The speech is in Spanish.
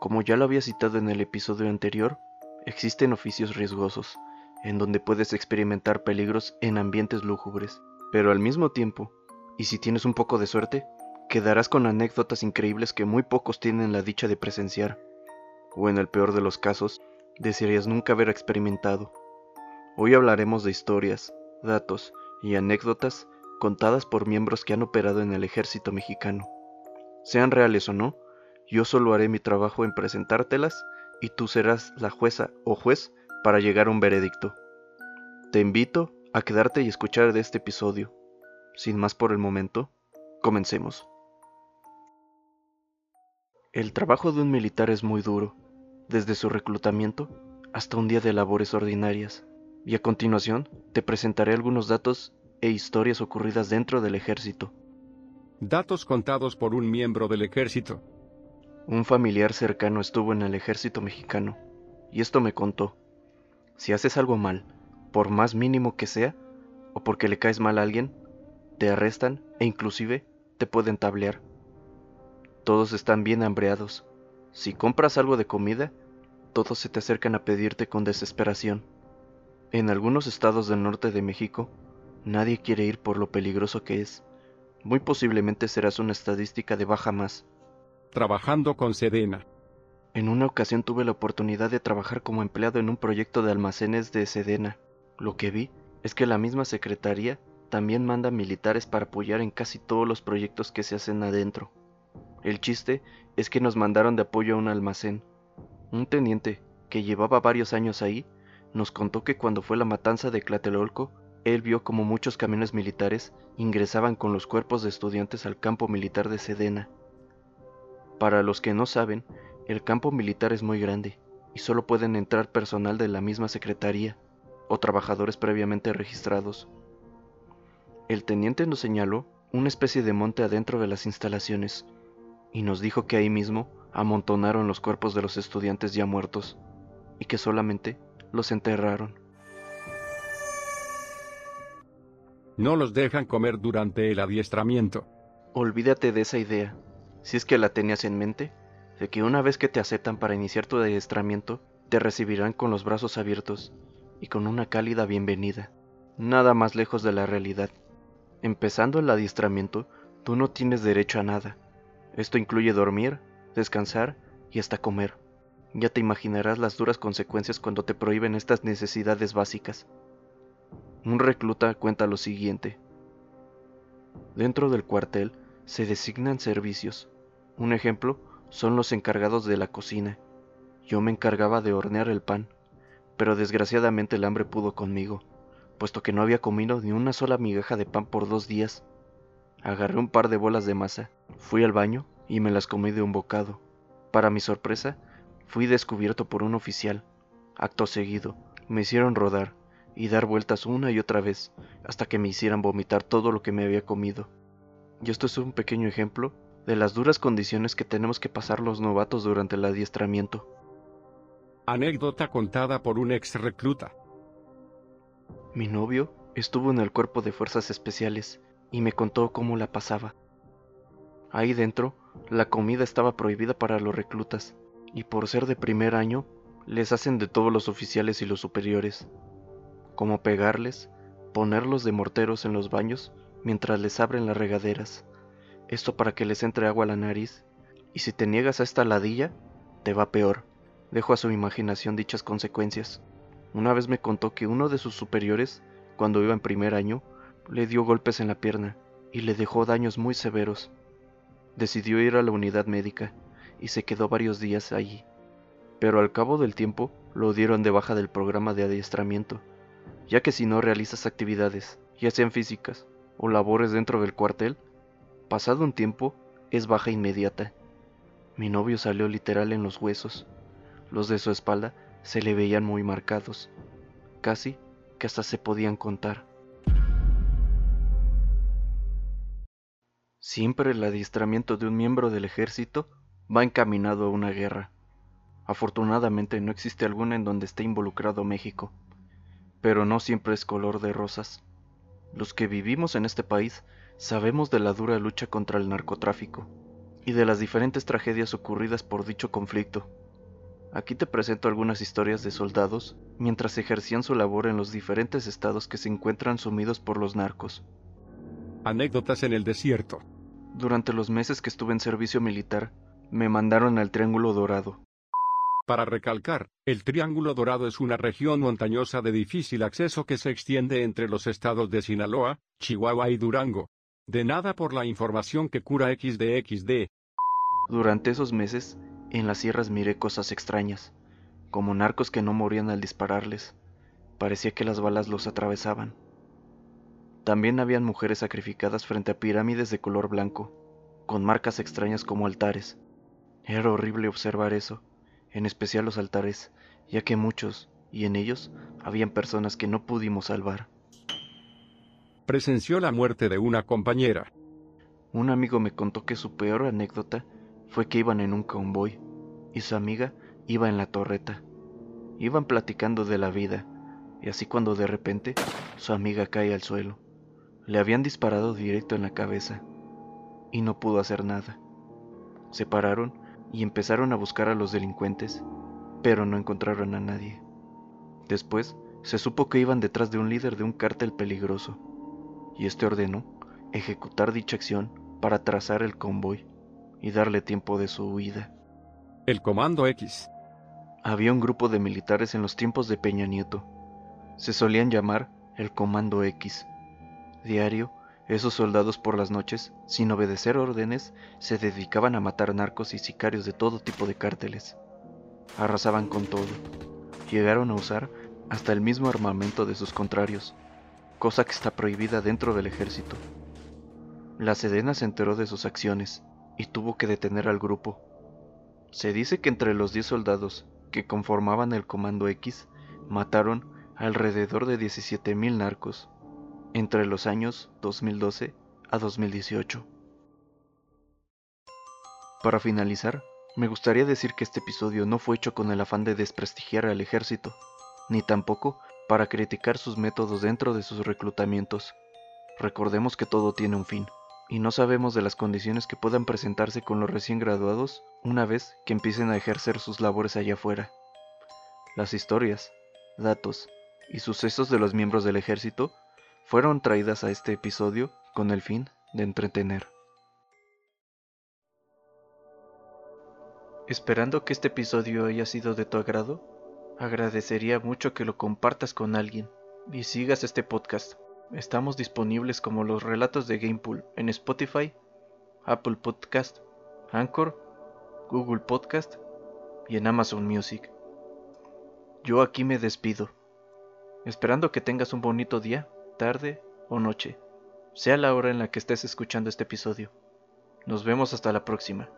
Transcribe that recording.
Como ya lo había citado en el episodio anterior, existen oficios riesgosos, en donde puedes experimentar peligros en ambientes lúgubres, pero al mismo tiempo, y si tienes un poco de suerte, quedarás con anécdotas increíbles que muy pocos tienen la dicha de presenciar, o en el peor de los casos, desearías nunca haber experimentado. Hoy hablaremos de historias, datos y anécdotas contadas por miembros que han operado en el ejército mexicano. Sean reales o no, yo solo haré mi trabajo en presentártelas y tú serás la jueza o juez para llegar a un veredicto. Te invito a quedarte y escuchar de este episodio. Sin más por el momento, comencemos. El trabajo de un militar es muy duro, desde su reclutamiento hasta un día de labores ordinarias, y a continuación te presentaré algunos datos e historias ocurridas dentro del ejército. Datos contados por un miembro del ejército. Un familiar cercano estuvo en el ejército mexicano, y esto me contó. Si haces algo mal, por más mínimo que sea, o porque le caes mal a alguien, te arrestan e inclusive te pueden tablear. Todos están bien hambreados. Si compras algo de comida, todos se te acercan a pedirte con desesperación. En algunos estados del norte de México, nadie quiere ir por lo peligroso que es. Muy posiblemente serás una estadística de baja más trabajando con Sedena. En una ocasión tuve la oportunidad de trabajar como empleado en un proyecto de almacenes de Sedena. Lo que vi es que la misma secretaría también manda militares para apoyar en casi todos los proyectos que se hacen adentro. El chiste es que nos mandaron de apoyo a un almacén. Un teniente, que llevaba varios años ahí, nos contó que cuando fue la matanza de Tlatelolco, él vio como muchos camiones militares ingresaban con los cuerpos de estudiantes al campo militar de Sedena. Para los que no saben, el campo militar es muy grande y solo pueden entrar personal de la misma secretaría o trabajadores previamente registrados. El teniente nos señaló una especie de monte adentro de las instalaciones y nos dijo que ahí mismo amontonaron los cuerpos de los estudiantes ya muertos y que solamente los enterraron. No los dejan comer durante el adiestramiento. Olvídate de esa idea si es que la tenías en mente, de que una vez que te aceptan para iniciar tu adiestramiento, te recibirán con los brazos abiertos y con una cálida bienvenida. Nada más lejos de la realidad. Empezando el adiestramiento, tú no tienes derecho a nada. Esto incluye dormir, descansar y hasta comer. Ya te imaginarás las duras consecuencias cuando te prohíben estas necesidades básicas. Un recluta cuenta lo siguiente. Dentro del cuartel se designan servicios, un ejemplo son los encargados de la cocina. Yo me encargaba de hornear el pan, pero desgraciadamente el hambre pudo conmigo, puesto que no había comido ni una sola migaja de pan por dos días. Agarré un par de bolas de masa, fui al baño y me las comí de un bocado. Para mi sorpresa, fui descubierto por un oficial. Acto seguido, me hicieron rodar y dar vueltas una y otra vez hasta que me hicieran vomitar todo lo que me había comido. Y esto es un pequeño ejemplo de las duras condiciones que tenemos que pasar los novatos durante el adiestramiento. Anécdota contada por un ex recluta. Mi novio estuvo en el cuerpo de fuerzas especiales y me contó cómo la pasaba. Ahí dentro, la comida estaba prohibida para los reclutas, y por ser de primer año, les hacen de todos los oficiales y los superiores, como pegarles, ponerlos de morteros en los baños mientras les abren las regaderas, esto para que les entre agua a la nariz, y si te niegas a esta ladilla, te va peor. Dejo a su imaginación dichas consecuencias. Una vez me contó que uno de sus superiores, cuando iba en primer año, le dio golpes en la pierna y le dejó daños muy severos. Decidió ir a la unidad médica y se quedó varios días allí. Pero al cabo del tiempo lo dieron de baja del programa de adiestramiento, ya que si no realizas actividades, ya sean físicas o labores dentro del cuartel, Pasado un tiempo, es baja inmediata. Mi novio salió literal en los huesos. Los de su espalda se le veían muy marcados, casi que hasta se podían contar. Siempre el adiestramiento de un miembro del ejército va encaminado a una guerra. Afortunadamente no existe alguna en donde esté involucrado México, pero no siempre es color de rosas. Los que vivimos en este país sabemos de la dura lucha contra el narcotráfico, y de las diferentes tragedias ocurridas por dicho conflicto. Aquí te presento algunas historias de soldados mientras ejercían su labor en los diferentes estados que se encuentran sumidos por los narcos. Anécdotas en el desierto. Durante los meses que estuve en servicio militar, me mandaron al Triángulo Dorado. Para recalcar, el Triángulo Dorado es una región montañosa de difícil acceso que se extiende entre los estados de Sinaloa, Chihuahua y Durango. De nada por la información que cura XD Durante esos meses, en las sierras miré cosas extrañas, como narcos que no morían al dispararles. Parecía que las balas los atravesaban. También habían mujeres sacrificadas frente a pirámides de color blanco, con marcas extrañas como altares. Era horrible observar eso, en especial los altares, ya que muchos, y en ellos, habían personas que no pudimos salvar. Presenció la muerte de una compañera. Un amigo me contó que su peor anécdota fue que iban en un convoy y su amiga iba en la torreta. Iban platicando de la vida y así cuando de repente su amiga cae al suelo. Le habían disparado directo en la cabeza y no pudo hacer nada. Se pararon y empezaron a buscar a los delincuentes, pero no encontraron a nadie. Después se supo que iban detrás de un líder de un cártel peligroso, y este ordenó ejecutar dicha acción para trazar el convoy y darle tiempo de su huida. El Comando X. Había un grupo de militares en los tiempos de Peña Nieto. Se solían llamar el Comando X. Diario, esos soldados por las noches, sin obedecer órdenes, se dedicaban a matar narcos y sicarios de todo tipo de cárteles. Arrasaban con todo. Llegaron a usar hasta el mismo armamento de sus contrarios, cosa que está prohibida dentro del ejército. La Sedena se enteró de sus acciones y tuvo que detener al grupo. Se dice que entre los 10 soldados que conformaban el Comando X mataron alrededor de 17.000 narcos entre los años 2012 a 2018. Para finalizar, me gustaría decir que este episodio no fue hecho con el afán de desprestigiar al ejército, ni tampoco para criticar sus métodos dentro de sus reclutamientos. Recordemos que todo tiene un fin y no sabemos de las condiciones que puedan presentarse con los recién graduados una vez que empiecen a ejercer sus labores allá afuera. Las historias, datos y sucesos de los miembros del ejército fueron traídas a este episodio con el fin de entretener. Esperando que este episodio haya sido de tu agrado, agradecería mucho que lo compartas con alguien y sigas este podcast. Estamos disponibles como los relatos de Gamepool en Spotify, Apple Podcast, Anchor, Google Podcast y en Amazon Music. Yo aquí me despido, esperando que tengas un bonito día, tarde o noche, sea la hora en la que estés escuchando este episodio. Nos vemos hasta la próxima.